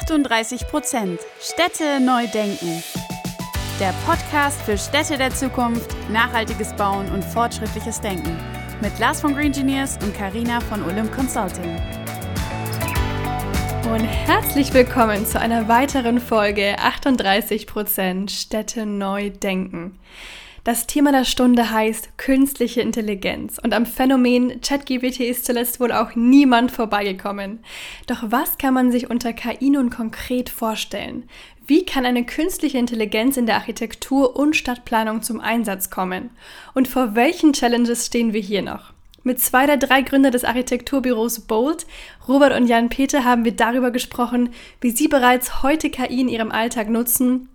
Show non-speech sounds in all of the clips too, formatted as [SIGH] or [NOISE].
38 Prozent Städte neu denken. Der Podcast für Städte der Zukunft, nachhaltiges Bauen und fortschrittliches Denken. Mit Lars von Green Engineers und Karina von Olymp Consulting. Und herzlich willkommen zu einer weiteren Folge 38 Prozent Städte neu denken. Das Thema der Stunde heißt künstliche Intelligenz und am Phänomen ChatGPT ist zuletzt wohl auch niemand vorbeigekommen. Doch was kann man sich unter KI nun konkret vorstellen? Wie kann eine künstliche Intelligenz in der Architektur und Stadtplanung zum Einsatz kommen? Und vor welchen Challenges stehen wir hier noch? Mit zwei der drei Gründer des Architekturbüros Bold, Robert und Jan-Peter, haben wir darüber gesprochen, wie sie bereits heute KI in ihrem Alltag nutzen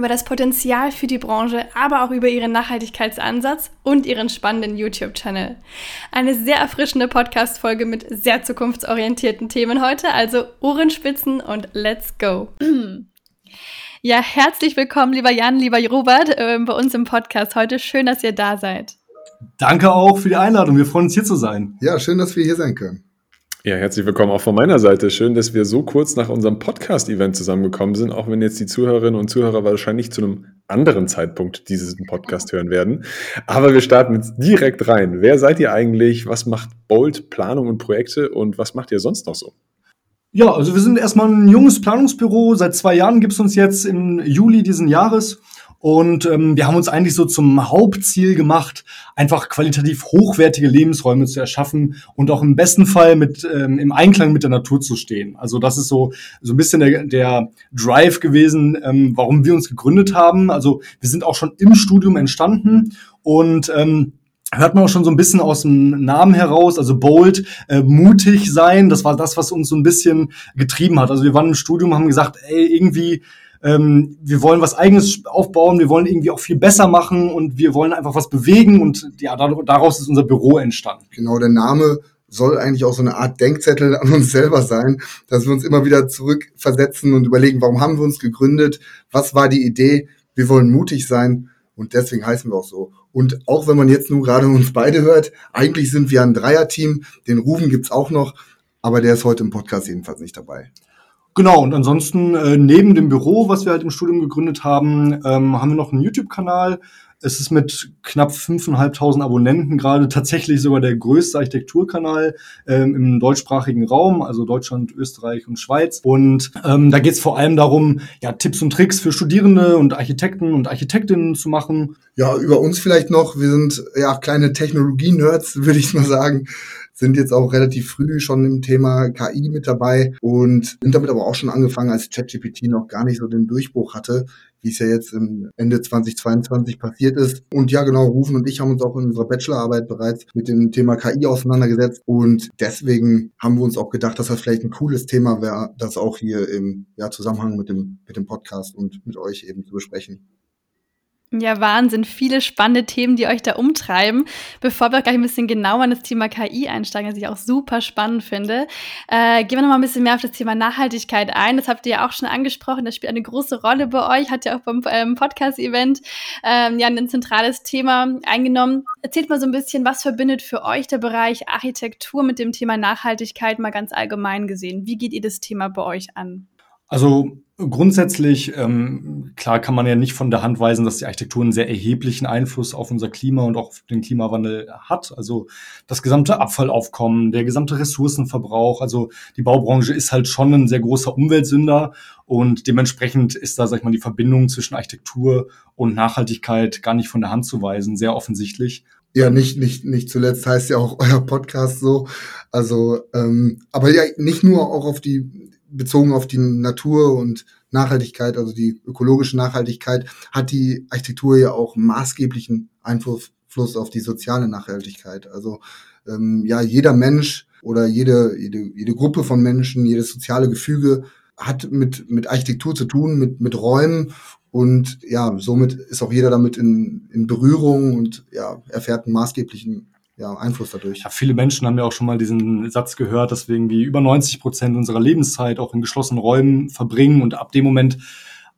über das Potenzial für die Branche, aber auch über ihren Nachhaltigkeitsansatz und ihren spannenden YouTube-Channel. Eine sehr erfrischende Podcast-Folge mit sehr zukunftsorientierten Themen heute, also Ohrenspitzen und let's go! [CLEARS THROAT] Ja, herzlich willkommen, lieber Jan, lieber Robert, äh, bei uns im Podcast heute. Schön, dass ihr da seid. Danke auch für die Einladung. Wir freuen uns hier zu sein. Ja, schön, dass wir hier sein können. Ja, herzlich willkommen auch von meiner Seite. Schön, dass wir so kurz nach unserem Podcast-Event zusammengekommen sind, auch wenn jetzt die Zuhörerinnen und Zuhörer wahrscheinlich zu einem anderen Zeitpunkt diesen Podcast hören werden. Aber wir starten jetzt direkt rein. Wer seid ihr eigentlich? Was macht Bold Planung und Projekte und was macht ihr sonst noch so? Ja, also wir sind erstmal ein junges Planungsbüro. Seit zwei Jahren gibt es uns jetzt im Juli diesen Jahres. Und ähm, wir haben uns eigentlich so zum Hauptziel gemacht, einfach qualitativ hochwertige Lebensräume zu erschaffen und auch im besten Fall mit ähm, im Einklang mit der Natur zu stehen. Also das ist so so ein bisschen der, der Drive gewesen, ähm, warum wir uns gegründet haben. Also wir sind auch schon im Studium entstanden und ähm, hört man auch schon so ein bisschen aus dem Namen heraus, also bold, äh, mutig sein. Das war das, was uns so ein bisschen getrieben hat. Also wir waren im Studium, haben gesagt, ey, irgendwie ähm, wir wollen was Eigenes aufbauen, wir wollen irgendwie auch viel besser machen und wir wollen einfach was bewegen und ja, daraus ist unser Büro entstanden. Genau, der Name soll eigentlich auch so eine Art Denkzettel an uns selber sein, dass wir uns immer wieder zurückversetzen und überlegen, warum haben wir uns gegründet, was war die Idee, wir wollen mutig sein und deswegen heißen wir auch so. Und auch wenn man jetzt nur gerade uns beide hört, eigentlich sind wir ein Dreierteam, den Rufen gibt's auch noch, aber der ist heute im Podcast jedenfalls nicht dabei. Genau, und ansonsten äh, neben dem Büro, was wir halt im Studium gegründet haben, ähm, haben wir noch einen YouTube-Kanal. Es ist mit knapp 5.500 Abonnenten gerade tatsächlich sogar der größte Architekturkanal ähm, im deutschsprachigen Raum, also Deutschland, Österreich und Schweiz. Und ähm, da geht es vor allem darum, ja, Tipps und Tricks für Studierende und Architekten und Architektinnen zu machen. Ja, über uns vielleicht noch. Wir sind ja kleine Technologie-Nerds, [LAUGHS] würde ich mal sagen sind jetzt auch relativ früh schon im Thema KI mit dabei und sind damit aber auch schon angefangen, als ChatGPT noch gar nicht so den Durchbruch hatte, wie es ja jetzt im Ende 2022 passiert ist. Und ja, genau, Rufen und ich haben uns auch in unserer Bachelorarbeit bereits mit dem Thema KI auseinandergesetzt und deswegen haben wir uns auch gedacht, dass das vielleicht ein cooles Thema wäre, das auch hier im ja, Zusammenhang mit dem, mit dem Podcast und mit euch eben zu besprechen. Ja, Wahnsinn. Viele spannende Themen, die euch da umtreiben. Bevor wir gleich ein bisschen genauer in das Thema KI einsteigen, das ich auch super spannend finde, äh, gehen wir noch mal ein bisschen mehr auf das Thema Nachhaltigkeit ein. Das habt ihr ja auch schon angesprochen. Das spielt eine große Rolle bei euch, hat ja auch beim ähm, Podcast-Event ähm, ja ein zentrales Thema eingenommen. Erzählt mal so ein bisschen, was verbindet für euch der Bereich Architektur mit dem Thema Nachhaltigkeit mal ganz allgemein gesehen? Wie geht ihr das Thema bei euch an? Also grundsätzlich, ähm, klar kann man ja nicht von der Hand weisen, dass die Architektur einen sehr erheblichen Einfluss auf unser Klima und auch auf den Klimawandel hat. Also das gesamte Abfallaufkommen, der gesamte Ressourcenverbrauch, also die Baubranche ist halt schon ein sehr großer Umweltsünder und dementsprechend ist da, sag ich mal, die Verbindung zwischen Architektur und Nachhaltigkeit gar nicht von der Hand zu weisen, sehr offensichtlich. Ja, nicht, nicht, nicht zuletzt heißt ja auch [LAUGHS] euer Podcast so. Also, ähm, aber ja, nicht nur auch auf die bezogen auf die Natur und Nachhaltigkeit, also die ökologische Nachhaltigkeit, hat die Architektur ja auch maßgeblichen Einfluss auf die soziale Nachhaltigkeit. Also ähm, ja, jeder Mensch oder jede, jede, jede Gruppe von Menschen, jedes soziale Gefüge hat mit, mit Architektur zu tun, mit, mit Räumen und ja, somit ist auch jeder damit in, in Berührung und ja, erfährt einen maßgeblichen ja, Einfluss dadurch. Ja, viele Menschen haben ja auch schon mal diesen Satz gehört, dass wir irgendwie über 90 Prozent unserer Lebenszeit auch in geschlossenen Räumen verbringen und ab dem Moment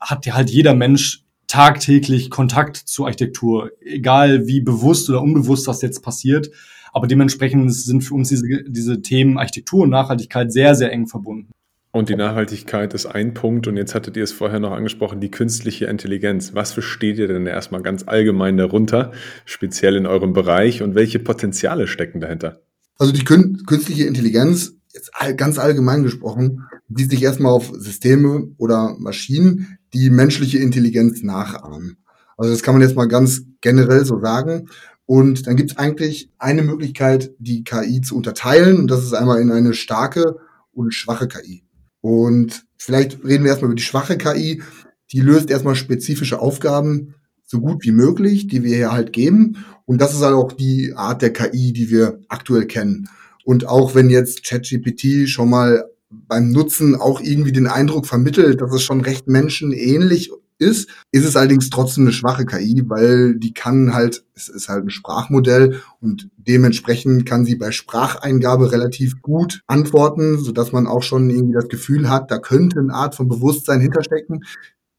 hat ja halt jeder Mensch tagtäglich Kontakt zur Architektur, egal wie bewusst oder unbewusst das jetzt passiert. Aber dementsprechend sind für uns diese, diese Themen Architektur und Nachhaltigkeit sehr, sehr eng verbunden. Und die Nachhaltigkeit ist ein Punkt. Und jetzt hattet ihr es vorher noch angesprochen, die künstliche Intelligenz. Was versteht ihr denn erstmal ganz allgemein darunter, speziell in eurem Bereich? Und welche Potenziale stecken dahinter? Also die künstliche Intelligenz, jetzt ganz allgemein gesprochen, sieht sich erstmal auf Systeme oder Maschinen, die menschliche Intelligenz nachahmen. Also das kann man jetzt mal ganz generell so sagen. Und dann gibt es eigentlich eine Möglichkeit, die KI zu unterteilen. Und das ist einmal in eine starke und schwache KI. Und vielleicht reden wir erstmal über die schwache KI. Die löst erstmal spezifische Aufgaben so gut wie möglich, die wir hier halt geben. Und das ist halt auch die Art der KI, die wir aktuell kennen. Und auch wenn jetzt ChatGPT schon mal beim Nutzen auch irgendwie den Eindruck vermittelt, dass es schon recht menschenähnlich ist, ist es allerdings trotzdem eine schwache KI, weil die kann halt, es ist halt ein Sprachmodell und dementsprechend kann sie bei Spracheingabe relativ gut antworten, sodass man auch schon irgendwie das Gefühl hat, da könnte eine Art von Bewusstsein hinterstecken,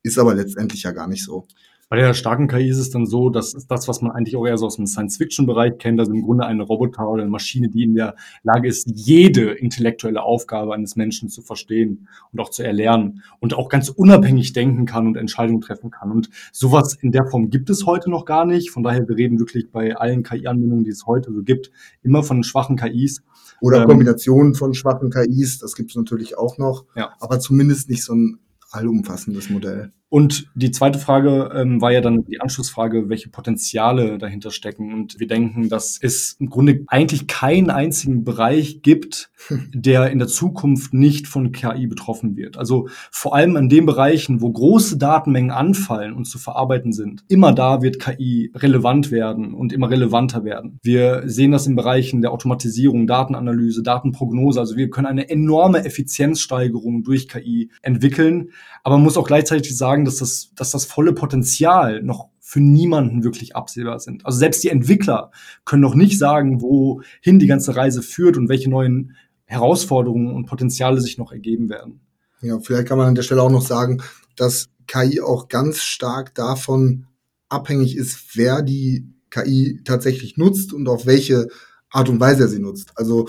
ist aber letztendlich ja gar nicht so. Bei der starken KI ist es dann so, dass das, was man eigentlich auch eher so aus dem Science-Fiction-Bereich kennt, also im Grunde eine Roboter oder eine Maschine, die in der Lage ist, jede intellektuelle Aufgabe eines Menschen zu verstehen und auch zu erlernen und auch ganz unabhängig denken kann und Entscheidungen treffen kann. Und sowas in der Form gibt es heute noch gar nicht. Von daher, wir reden wirklich bei allen KI-Anwendungen, die es heute so gibt, immer von schwachen KIs. Oder ähm, Kombinationen von schwachen KIs, das gibt es natürlich auch noch, ja. aber zumindest nicht so ein allumfassendes Modell. Und die zweite Frage ähm, war ja dann die Anschlussfrage, welche Potenziale dahinter stecken. Und wir denken, dass es im Grunde eigentlich keinen einzigen Bereich gibt, [LAUGHS] der in der Zukunft nicht von KI betroffen wird. Also vor allem in den Bereichen, wo große Datenmengen anfallen und zu verarbeiten sind, immer da wird KI relevant werden und immer relevanter werden. Wir sehen das in Bereichen der Automatisierung, Datenanalyse, Datenprognose. Also wir können eine enorme Effizienzsteigerung durch KI entwickeln. Aber man muss auch gleichzeitig sagen, dass das, dass das volle Potenzial noch für niemanden wirklich absehbar sind. Also selbst die Entwickler können noch nicht sagen, wohin die ganze Reise führt und welche neuen Herausforderungen und Potenziale sich noch ergeben werden. Ja, vielleicht kann man an der Stelle auch noch sagen, dass KI auch ganz stark davon abhängig ist, wer die KI tatsächlich nutzt und auf welche Art und Weise er sie nutzt. Also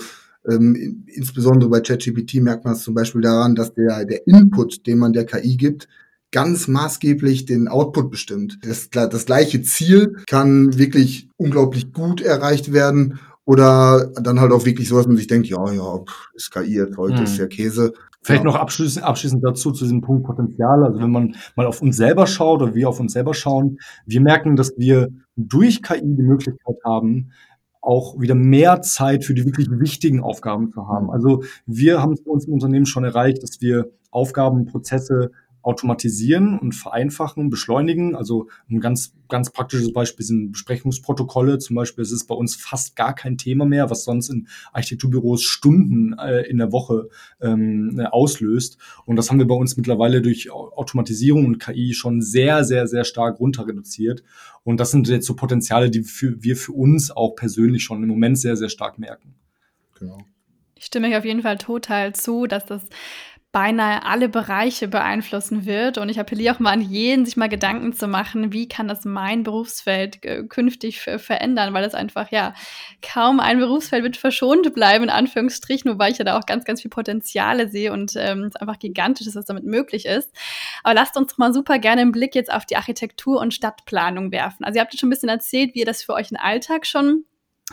ähm, insbesondere bei ChatGPT merkt man es zum Beispiel daran, dass der, der Input, den man der KI gibt, ganz maßgeblich den Output bestimmt. Das, das gleiche Ziel kann wirklich unglaublich gut erreicht werden oder dann halt auch wirklich so, dass man sich denkt, ja, ja, ist KI erzeugt, ist ja Käse. Vielleicht ja. noch abschließend, abschließend dazu, zu diesem Punkt Potenzial. Also wenn man mal auf uns selber schaut oder wir auf uns selber schauen, wir merken, dass wir durch KI die Möglichkeit haben, auch wieder mehr Zeit für die wirklich wichtigen Aufgaben zu haben. Also wir haben es bei uns im Unternehmen schon erreicht, dass wir Aufgaben, Prozesse automatisieren und vereinfachen, beschleunigen. Also ein ganz, ganz praktisches Beispiel sind Besprechungsprotokolle. Zum Beispiel ist es bei uns fast gar kein Thema mehr, was sonst in Architekturbüros Stunden äh, in der Woche ähm, auslöst. Und das haben wir bei uns mittlerweile durch Automatisierung und KI schon sehr, sehr, sehr stark runter reduziert. Und das sind jetzt so Potenziale, die für, wir für uns auch persönlich schon im Moment sehr, sehr stark merken. Genau. Ich stimme euch auf jeden Fall total zu, dass das beinahe alle Bereiche beeinflussen wird. Und ich appelliere auch mal an jeden, sich mal Gedanken zu machen, wie kann das mein Berufsfeld äh, künftig verändern, weil es einfach, ja, kaum ein Berufsfeld wird verschont bleiben, in Anführungsstrichen, wobei ich ja da auch ganz, ganz viel Potenziale sehe und ähm, es einfach gigantisch ist, was damit möglich ist. Aber lasst uns mal super gerne einen Blick jetzt auf die Architektur und Stadtplanung werfen. Also ihr habt ja schon ein bisschen erzählt, wie ihr das für euch im Alltag schon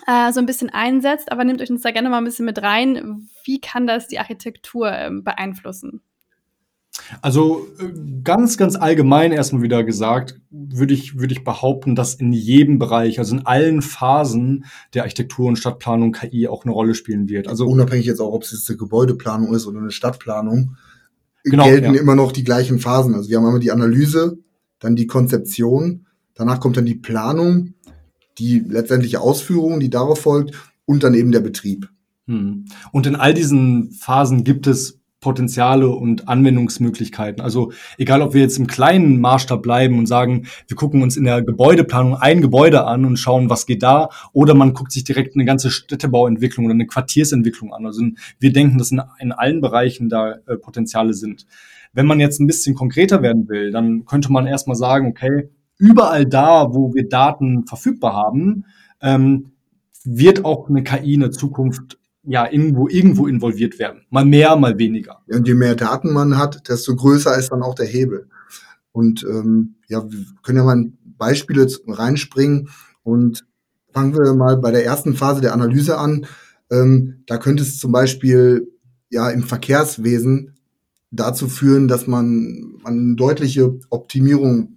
äh, so ein bisschen einsetzt, aber nehmt euch uns da gerne mal ein bisschen mit rein. Wie kann das die Architektur äh, beeinflussen? Also äh, ganz, ganz allgemein erstmal wieder gesagt, würde ich, würde ich behaupten, dass in jedem Bereich, also in allen Phasen der Architektur und Stadtplanung KI auch eine Rolle spielen wird. Also unabhängig jetzt auch, ob es jetzt eine Gebäudeplanung ist oder eine Stadtplanung, genau, gelten ja. immer noch die gleichen Phasen. Also wir haben einmal die Analyse, dann die Konzeption, danach kommt dann die Planung die letztendliche Ausführung, die darauf folgt und dann eben der Betrieb. Hm. Und in all diesen Phasen gibt es Potenziale und Anwendungsmöglichkeiten. Also egal, ob wir jetzt im kleinen Maßstab bleiben und sagen, wir gucken uns in der Gebäudeplanung ein Gebäude an und schauen, was geht da, oder man guckt sich direkt eine ganze Städtebauentwicklung oder eine Quartiersentwicklung an. Also wir denken, dass in, in allen Bereichen da äh, Potenziale sind. Wenn man jetzt ein bisschen konkreter werden will, dann könnte man erstmal sagen, okay, überall da, wo wir Daten verfügbar haben, ähm, wird auch eine KI in der Zukunft ja irgendwo irgendwo involviert werden. Mal mehr, mal weniger. Und je mehr Daten man hat, desto größer ist dann auch der Hebel. Und ähm, ja, wir können ja mal Beispiele reinspringen und fangen wir mal bei der ersten Phase der Analyse an. Ähm, da könnte es zum Beispiel ja im Verkehrswesen dazu führen, dass man eine deutliche Optimierung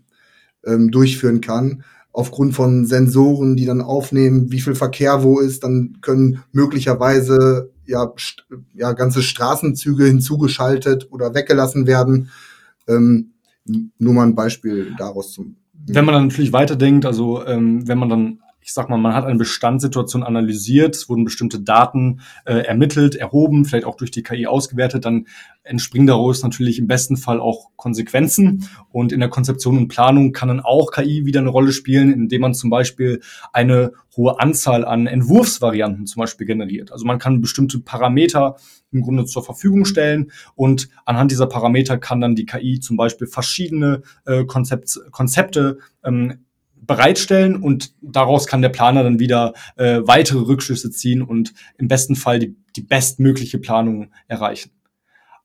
ähm, durchführen kann aufgrund von Sensoren, die dann aufnehmen, wie viel Verkehr wo ist, dann können möglicherweise ja, ja ganze Straßenzüge hinzugeschaltet oder weggelassen werden. Ähm, nur mal ein Beispiel daraus zum. Wenn man dann natürlich weiterdenkt, also ähm, wenn man dann ich sag mal, man hat eine Bestandssituation analysiert, es wurden bestimmte Daten äh, ermittelt, erhoben, vielleicht auch durch die KI ausgewertet, dann entspringen daraus natürlich im besten Fall auch Konsequenzen. Und in der Konzeption und Planung kann dann auch KI wieder eine Rolle spielen, indem man zum Beispiel eine hohe Anzahl an Entwurfsvarianten zum Beispiel generiert. Also man kann bestimmte Parameter im Grunde zur Verfügung stellen und anhand dieser Parameter kann dann die KI zum Beispiel verschiedene äh, Konzept, Konzepte ähm, bereitstellen und daraus kann der Planer dann wieder äh, weitere Rückschlüsse ziehen und im besten Fall die, die bestmögliche Planung erreichen.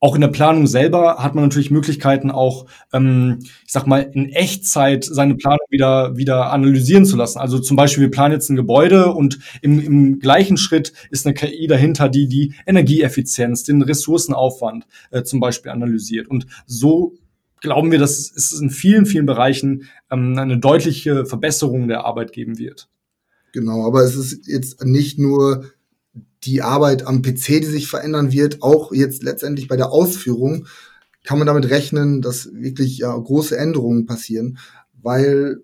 Auch in der Planung selber hat man natürlich Möglichkeiten, auch, ähm, ich sag mal, in Echtzeit seine Planung wieder, wieder analysieren zu lassen. Also zum Beispiel, wir planen jetzt ein Gebäude und im, im gleichen Schritt ist eine KI dahinter, die die Energieeffizienz, den Ressourcenaufwand äh, zum Beispiel analysiert. Und so glauben wir, dass es in vielen, vielen Bereichen ähm, eine deutliche Verbesserung der Arbeit geben wird. Genau, aber es ist jetzt nicht nur die Arbeit am PC, die sich verändern wird, auch jetzt letztendlich bei der Ausführung kann man damit rechnen, dass wirklich ja, große Änderungen passieren, weil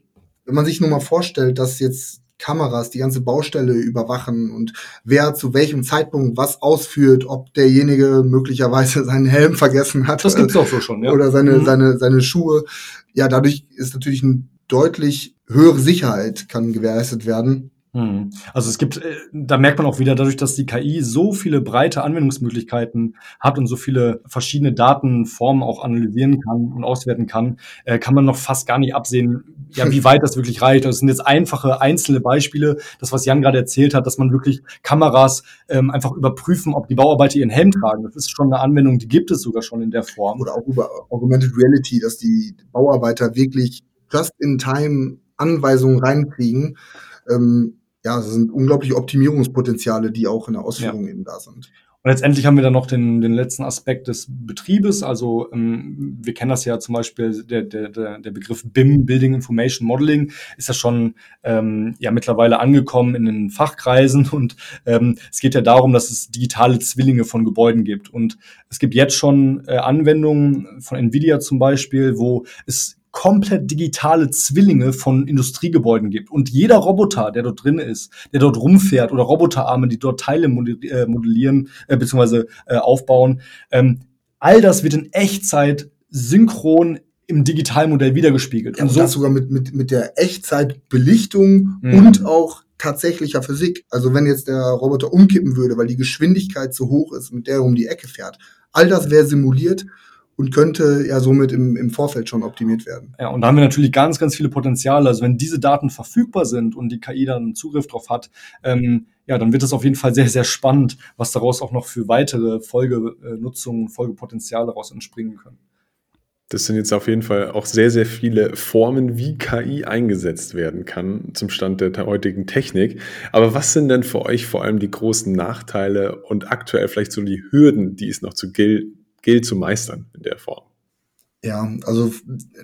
wenn man sich nur mal vorstellt, dass jetzt Kameras die ganze Baustelle überwachen und wer zu welchem Zeitpunkt was ausführt, ob derjenige möglicherweise seinen Helm vergessen hat. Das gibt's auch so schon, ja. Oder seine, mhm. seine, seine Schuhe. Ja, dadurch ist natürlich eine deutlich höhere Sicherheit kann gewährleistet werden. Hm. Also es gibt, äh, da merkt man auch wieder, dadurch, dass die KI so viele breite Anwendungsmöglichkeiten hat und so viele verschiedene Datenformen auch analysieren kann und auswerten kann, äh, kann man noch fast gar nicht absehen, ja, wie weit das wirklich reicht. Das sind jetzt einfache einzelne Beispiele, das, was Jan gerade erzählt hat, dass man wirklich Kameras ähm, einfach überprüfen, ob die Bauarbeiter ihren Helm tragen. Das ist schon eine Anwendung, die gibt es sogar schon in der Form. Oder auch über Augmented Reality, dass die Bauarbeiter wirklich just in time Anweisungen reinkriegen. Ähm, ja, es sind unglaubliche Optimierungspotenziale, die auch in der Ausführung ja. eben da sind. Und letztendlich haben wir dann noch den, den letzten Aspekt des Betriebes. Also ähm, wir kennen das ja zum Beispiel, der, der, der Begriff BIM, Building Information Modeling, ist ja schon ähm, ja mittlerweile angekommen in den Fachkreisen. [LAUGHS] Und ähm, es geht ja darum, dass es digitale Zwillinge von Gebäuden gibt. Und es gibt jetzt schon äh, Anwendungen von Nvidia zum Beispiel, wo es komplett digitale Zwillinge von Industriegebäuden gibt. Und jeder Roboter, der dort drin ist, der dort rumfährt oder Roboterarme, die dort Teile äh, modellieren äh, bzw. Äh, aufbauen, ähm, all das wird in Echtzeit synchron im Digitalmodell wiedergespiegelt. Ja, und, und so das sogar mit, mit, mit der Echtzeitbelichtung mhm. und auch tatsächlicher Physik. Also wenn jetzt der Roboter umkippen würde, weil die Geschwindigkeit zu hoch ist, mit der er um die Ecke fährt, all das wäre simuliert und könnte ja somit im, im Vorfeld schon optimiert werden. Ja, und da haben wir natürlich ganz, ganz viele Potenziale. Also wenn diese Daten verfügbar sind und die KI dann Zugriff drauf hat, ähm, ja, dann wird es auf jeden Fall sehr, sehr spannend, was daraus auch noch für weitere Folgenutzungen, Folgepotenziale daraus entspringen können. Das sind jetzt auf jeden Fall auch sehr, sehr viele Formen, wie KI eingesetzt werden kann zum Stand der heutigen Technik. Aber was sind denn für euch vor allem die großen Nachteile und aktuell vielleicht so die Hürden, die es noch zu gilt, gilt zu meistern in der Form. Ja, also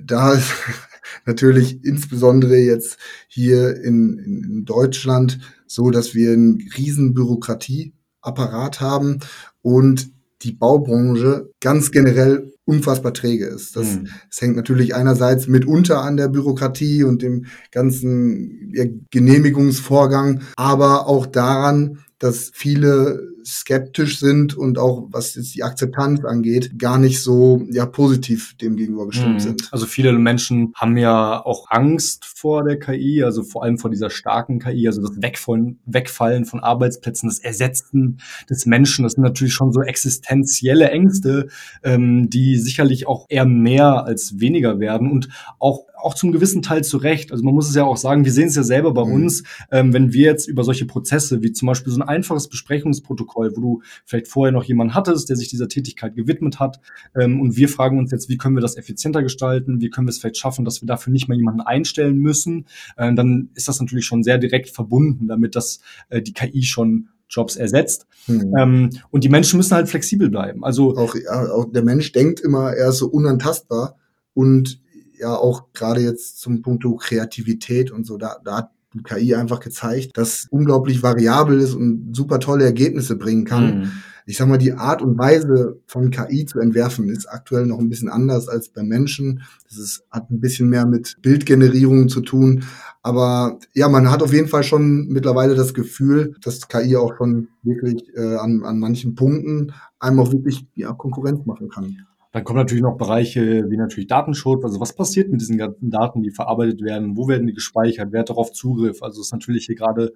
da ist [LAUGHS] natürlich insbesondere jetzt hier in, in Deutschland so, dass wir einen riesen Bürokratieapparat haben und die Baubranche ganz generell unfassbar träge ist. Das, mhm. das hängt natürlich einerseits mitunter an der Bürokratie und dem ganzen Genehmigungsvorgang, aber auch daran, dass viele skeptisch sind und auch was jetzt die Akzeptanz angeht, gar nicht so ja positiv dem gegenüber gestimmt mhm. sind. Also viele Menschen haben ja auch Angst vor der KI, also vor allem vor dieser starken KI, also das Wegfallen, Wegfallen von Arbeitsplätzen, das Ersetzen des Menschen. Das sind natürlich schon so existenzielle Ängste, ähm, die sicherlich auch eher mehr als weniger werden und auch auch zum gewissen Teil zurecht. Also man muss es ja auch sagen, wir sehen es ja selber bei mhm. uns, ähm, wenn wir jetzt über solche Prozesse, wie zum Beispiel so ein einfaches Besprechungsprotokoll, wo du vielleicht vorher noch jemanden hattest, der sich dieser Tätigkeit gewidmet hat, ähm, und wir fragen uns jetzt, wie können wir das effizienter gestalten, wie können wir es vielleicht schaffen, dass wir dafür nicht mal jemanden einstellen müssen, äh, dann ist das natürlich schon sehr direkt verbunden, damit das äh, die KI schon Jobs ersetzt. Mhm. Ähm, und die Menschen müssen halt flexibel bleiben. Also auch, ja, auch der Mensch denkt immer, er ist so unantastbar und ja auch gerade jetzt zum Punkt Kreativität und so, da, da hat die KI einfach gezeigt, dass unglaublich variabel ist und super tolle Ergebnisse bringen kann. Mhm. Ich sag mal, die Art und Weise von KI zu entwerfen ist aktuell noch ein bisschen anders als bei Menschen. Das ist, hat ein bisschen mehr mit Bildgenerierung zu tun. Aber ja, man hat auf jeden Fall schon mittlerweile das Gefühl, dass KI auch schon wirklich äh, an, an manchen Punkten einem auch wirklich ja, Konkurrenz machen kann. Dann kommen natürlich noch Bereiche wie natürlich Datenschutz. Also was passiert mit diesen ganzen Daten, die verarbeitet werden? Wo werden die gespeichert? Wer hat darauf Zugriff? Also ist natürlich hier gerade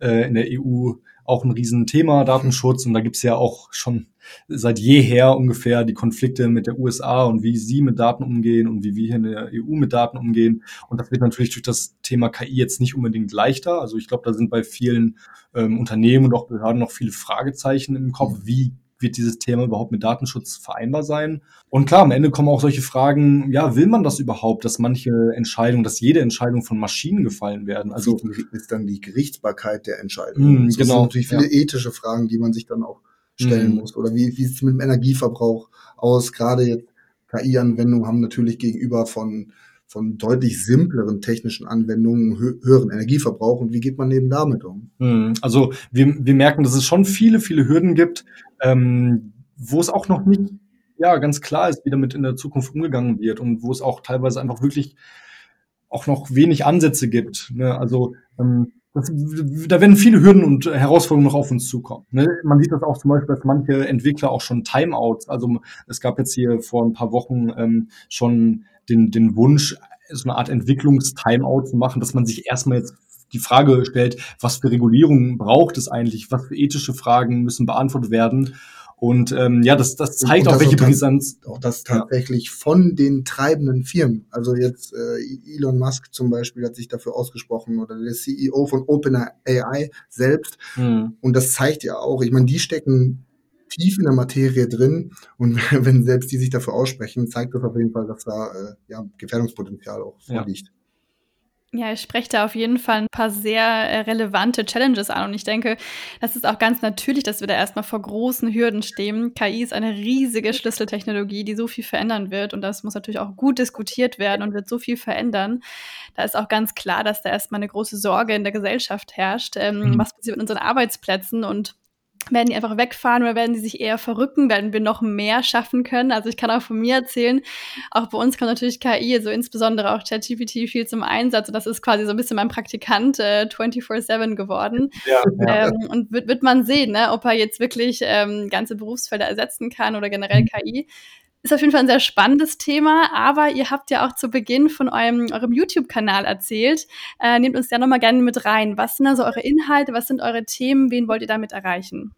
äh, in der EU auch ein Riesenthema, Datenschutz. Und da gibt's ja auch schon seit jeher ungefähr die Konflikte mit der USA und wie sie mit Daten umgehen und wie wir hier in der EU mit Daten umgehen. Und das wird natürlich durch das Thema KI jetzt nicht unbedingt leichter. Also ich glaube, da sind bei vielen ähm, Unternehmen und auch Behörden noch viele Fragezeichen im Kopf. Wie wird dieses Thema überhaupt mit Datenschutz vereinbar sein? Und klar, am Ende kommen auch solche Fragen, ja, will man das überhaupt, dass manche Entscheidungen, dass jede Entscheidung von Maschinen gefallen werden? Also ist dann die Gerichtsbarkeit der Entscheidung. Mm, das genau. sind natürlich viele ja. ethische Fragen, die man sich dann auch stellen mm. muss. Oder wie, wie sieht es mit dem Energieverbrauch aus? Gerade jetzt KI-Anwendungen haben natürlich gegenüber von von deutlich simpleren technischen Anwendungen hö höheren Energieverbrauch und wie geht man eben damit um? Hm, also wir, wir merken, dass es schon viele, viele Hürden gibt, ähm, wo es auch noch nicht ja, ganz klar ist, wie damit in der Zukunft umgegangen wird und wo es auch teilweise einfach wirklich auch noch wenig Ansätze gibt. Ne? Also ähm, das, da werden viele Hürden und Herausforderungen noch auf uns zukommen. Ne? Man sieht das auch zum Beispiel, dass manche Entwickler auch schon Timeouts, also es gab jetzt hier vor ein paar Wochen ähm, schon den, den Wunsch, so eine Art Entwicklungstimeout zu machen, dass man sich erstmal jetzt die Frage stellt, was für Regulierungen braucht es eigentlich, was für ethische Fragen müssen beantwortet werden. Und ähm, ja, das, das zeigt das auch, welche Brisanz. Auch das tatsächlich ja. von den treibenden Firmen. Also jetzt äh, Elon Musk zum Beispiel hat sich dafür ausgesprochen oder der CEO von OpenAI selbst. Mhm. Und das zeigt ja auch, ich meine, die stecken tief in der Materie drin und [LAUGHS] wenn selbst die sich dafür aussprechen, zeigt das auf jeden Fall, dass da äh, ja, Gefährdungspotenzial auch vorliegt. Ja. Ja, ich spreche da auf jeden Fall ein paar sehr äh, relevante Challenges an und ich denke, das ist auch ganz natürlich, dass wir da erstmal vor großen Hürden stehen. KI ist eine riesige Schlüsseltechnologie, die so viel verändern wird und das muss natürlich auch gut diskutiert werden und wird so viel verändern. Da ist auch ganz klar, dass da erstmal eine große Sorge in der Gesellschaft herrscht. Ähm, mhm. Was passiert mit unseren Arbeitsplätzen und werden die einfach wegfahren oder werden die sich eher verrücken? Werden wir noch mehr schaffen können? Also ich kann auch von mir erzählen, auch bei uns kommt natürlich KI, also insbesondere auch ChatGPT viel zum Einsatz. Und das ist quasi so ein bisschen mein Praktikant äh, 24-7 geworden. Ja, ja. Ähm, und wird, wird man sehen, ne, ob er jetzt wirklich ähm, ganze Berufsfelder ersetzen kann oder generell mhm. KI. Ist auf jeden Fall ein sehr spannendes Thema, aber ihr habt ja auch zu Beginn von eurem, eurem YouTube-Kanal erzählt. Äh, nehmt uns da nochmal gerne mit rein. Was sind also eure Inhalte? Was sind eure Themen? Wen wollt ihr damit erreichen?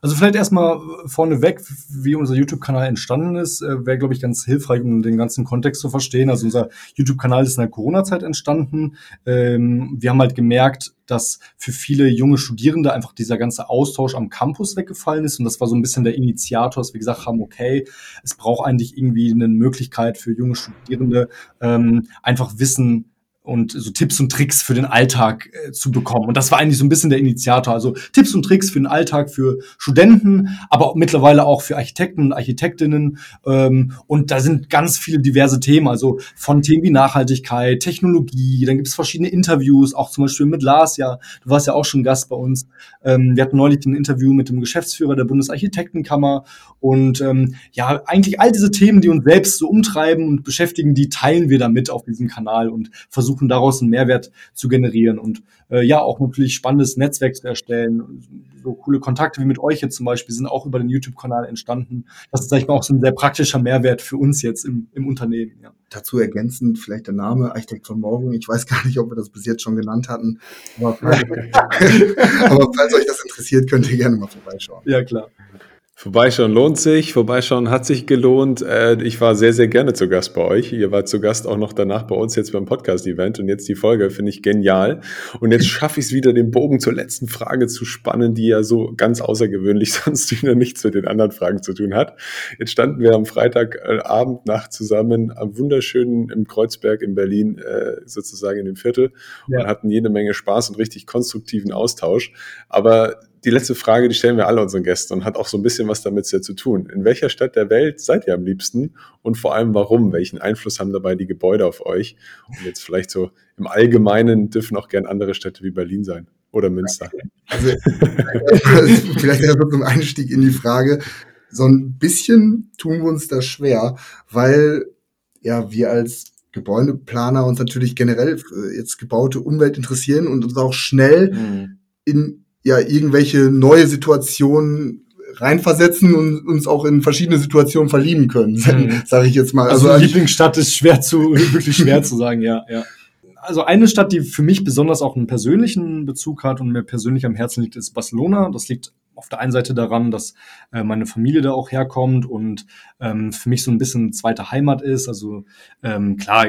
Also vielleicht erstmal vorneweg, wie unser YouTube-Kanal entstanden ist, äh, wäre, glaube ich, ganz hilfreich, um den ganzen Kontext zu verstehen. Also unser YouTube-Kanal ist in der Corona-Zeit entstanden. Ähm, wir haben halt gemerkt, dass für viele junge Studierende einfach dieser ganze Austausch am Campus weggefallen ist. Und das war so ein bisschen der Initiator, dass wir gesagt haben, okay, es braucht eigentlich irgendwie eine Möglichkeit für junge Studierende, ähm, einfach Wissen und so Tipps und Tricks für den Alltag äh, zu bekommen. Und das war eigentlich so ein bisschen der Initiator. Also Tipps und Tricks für den Alltag für Studenten, aber mittlerweile auch für Architekten und Architektinnen. Ähm, und da sind ganz viele diverse Themen, also von Themen wie Nachhaltigkeit, Technologie, dann gibt es verschiedene Interviews, auch zum Beispiel mit Lars, ja, du warst ja auch schon Gast bei uns. Ähm, wir hatten neulich ein Interview mit dem Geschäftsführer der Bundesarchitektenkammer. Und ähm, ja, eigentlich all diese Themen, die uns selbst so umtreiben und beschäftigen, die teilen wir damit auf diesem Kanal und versuchen versuchen daraus einen Mehrwert zu generieren und äh, ja auch natürlich spannendes Netzwerk zu erstellen. So coole Kontakte wie mit euch jetzt zum Beispiel sind auch über den YouTube-Kanal entstanden. Das ist, sag ich mal, auch so ein sehr praktischer Mehrwert für uns jetzt im, im Unternehmen. Ja. Dazu ergänzend vielleicht der Name Architekt von Morgen. Ich weiß gar nicht, ob wir das bis jetzt schon genannt hatten. Aber, [LAUGHS] [LAUGHS] aber falls euch das interessiert, könnt ihr gerne mal vorbeischauen. Ja, klar. Vorbeischauen lohnt sich, vorbeischauen hat sich gelohnt. Äh, ich war sehr, sehr gerne zu Gast bei euch. Ihr wart zu Gast auch noch danach bei uns jetzt beim Podcast-Event und jetzt die Folge finde ich genial. Und jetzt schaffe ich es wieder, den Bogen zur letzten Frage zu spannen, die ja so ganz außergewöhnlich [LAUGHS] sonst wieder nichts mit den anderen Fragen zu tun hat. Jetzt standen wir am Freitagabend Nacht zusammen am wunderschönen im Kreuzberg in Berlin, äh, sozusagen in dem Viertel ja. und hatten jede Menge Spaß und richtig konstruktiven Austausch. Aber die letzte Frage, die stellen wir alle unseren Gästen und hat auch so ein bisschen was damit zu tun. In welcher Stadt der Welt seid ihr am liebsten und vor allem warum? Welchen Einfluss haben dabei die Gebäude auf euch? Und jetzt vielleicht so im Allgemeinen dürfen auch gern andere Städte wie Berlin sein oder Münster. Also, [LAUGHS] vielleicht erstmal zum Einstieg in die Frage. So ein bisschen tun wir uns da schwer, weil ja wir als Gebäudeplaner uns natürlich generell jetzt gebaute Umwelt interessieren und uns auch schnell mhm. in ja irgendwelche neue Situationen reinversetzen und uns auch in verschiedene Situationen verlieben können, [LAUGHS] mhm. sage ich jetzt mal. Also, also Lieblingsstadt ist schwer zu [LAUGHS] wirklich schwer zu sagen, ja, ja. Also eine Stadt, die für mich besonders auch einen persönlichen Bezug hat und mir persönlich am Herzen liegt, ist Barcelona. Das liegt auf der einen Seite daran, dass äh, meine Familie da auch herkommt und ähm, für mich so ein bisschen zweite Heimat ist. Also ähm, klar,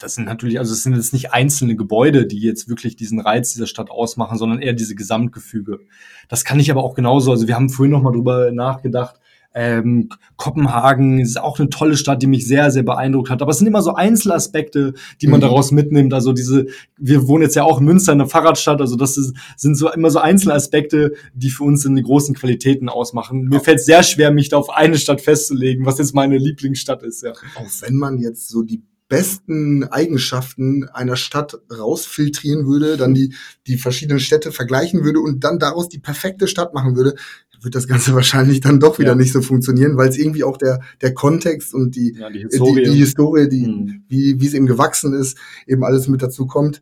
das sind natürlich, also es sind jetzt nicht einzelne Gebäude, die jetzt wirklich diesen Reiz dieser Stadt ausmachen, sondern eher diese Gesamtgefüge. Das kann ich aber auch genauso. Also wir haben vorhin noch mal drüber nachgedacht. Ähm, Kopenhagen ist auch eine tolle Stadt, die mich sehr, sehr beeindruckt hat. Aber es sind immer so Einzelaspekte, die man mhm. daraus mitnimmt. Also diese, wir wohnen jetzt ja auch in Münster, in einer Fahrradstadt. Also das ist, sind so immer so Einzelaspekte, die für uns in die großen Qualitäten ausmachen. Mir fällt es sehr schwer, mich da auf eine Stadt festzulegen, was jetzt meine Lieblingsstadt ist. Ja. Auch wenn man jetzt so die besten Eigenschaften einer Stadt rausfiltrieren würde, dann die, die verschiedenen Städte vergleichen würde und dann daraus die perfekte Stadt machen würde, wird das Ganze [LAUGHS] wahrscheinlich dann doch wieder ja. nicht so funktionieren, weil es irgendwie auch der, der Kontext und die, ja, die Historie, die, die, Historie die, mhm. wie, wie es eben gewachsen ist, eben alles mit dazu kommt.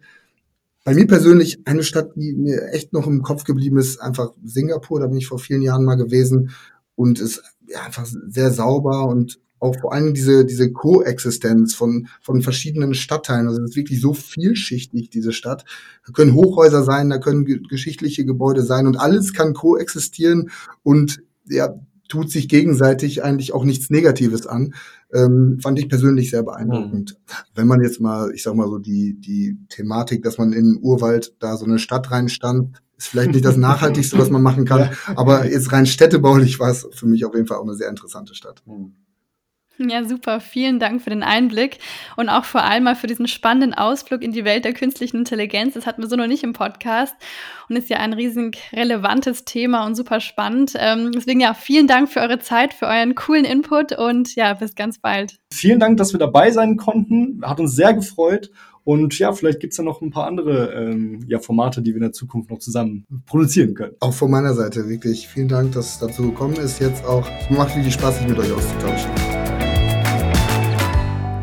Bei mir persönlich eine Stadt, die mir echt noch im Kopf geblieben ist, einfach Singapur, da bin ich vor vielen Jahren mal gewesen und ist ja, einfach sehr sauber und auch vor allem diese, diese Koexistenz von, von verschiedenen Stadtteilen. Also es ist wirklich so vielschichtig, diese Stadt. Da können Hochhäuser sein, da können geschichtliche Gebäude sein und alles kann koexistieren und ja, tut sich gegenseitig eigentlich auch nichts Negatives an. Ähm, fand ich persönlich sehr beeindruckend. Mhm. Wenn man jetzt mal, ich sag mal so, die, die Thematik, dass man in Urwald da so eine Stadt reinstand, ist vielleicht nicht das [LAUGHS] Nachhaltigste, was man machen kann. Aber jetzt rein städtebaulich war es für mich auf jeden Fall auch eine sehr interessante Stadt. Mhm. Ja, super. Vielen Dank für den Einblick und auch vor allem mal für diesen spannenden Ausflug in die Welt der künstlichen Intelligenz. Das hatten wir so noch nicht im Podcast und ist ja ein riesig relevantes Thema und super spannend. Ähm, deswegen ja, vielen Dank für eure Zeit, für euren coolen Input und ja, bis ganz bald. Vielen Dank, dass wir dabei sein konnten. Hat uns sehr gefreut. Und ja, vielleicht gibt's ja noch ein paar andere ähm, ja, Formate, die wir in der Zukunft noch zusammen produzieren können. Auch von meiner Seite wirklich vielen Dank, dass es dazu gekommen ist. Jetzt auch es macht wirklich Spaß, sich mit euch auszutauschen.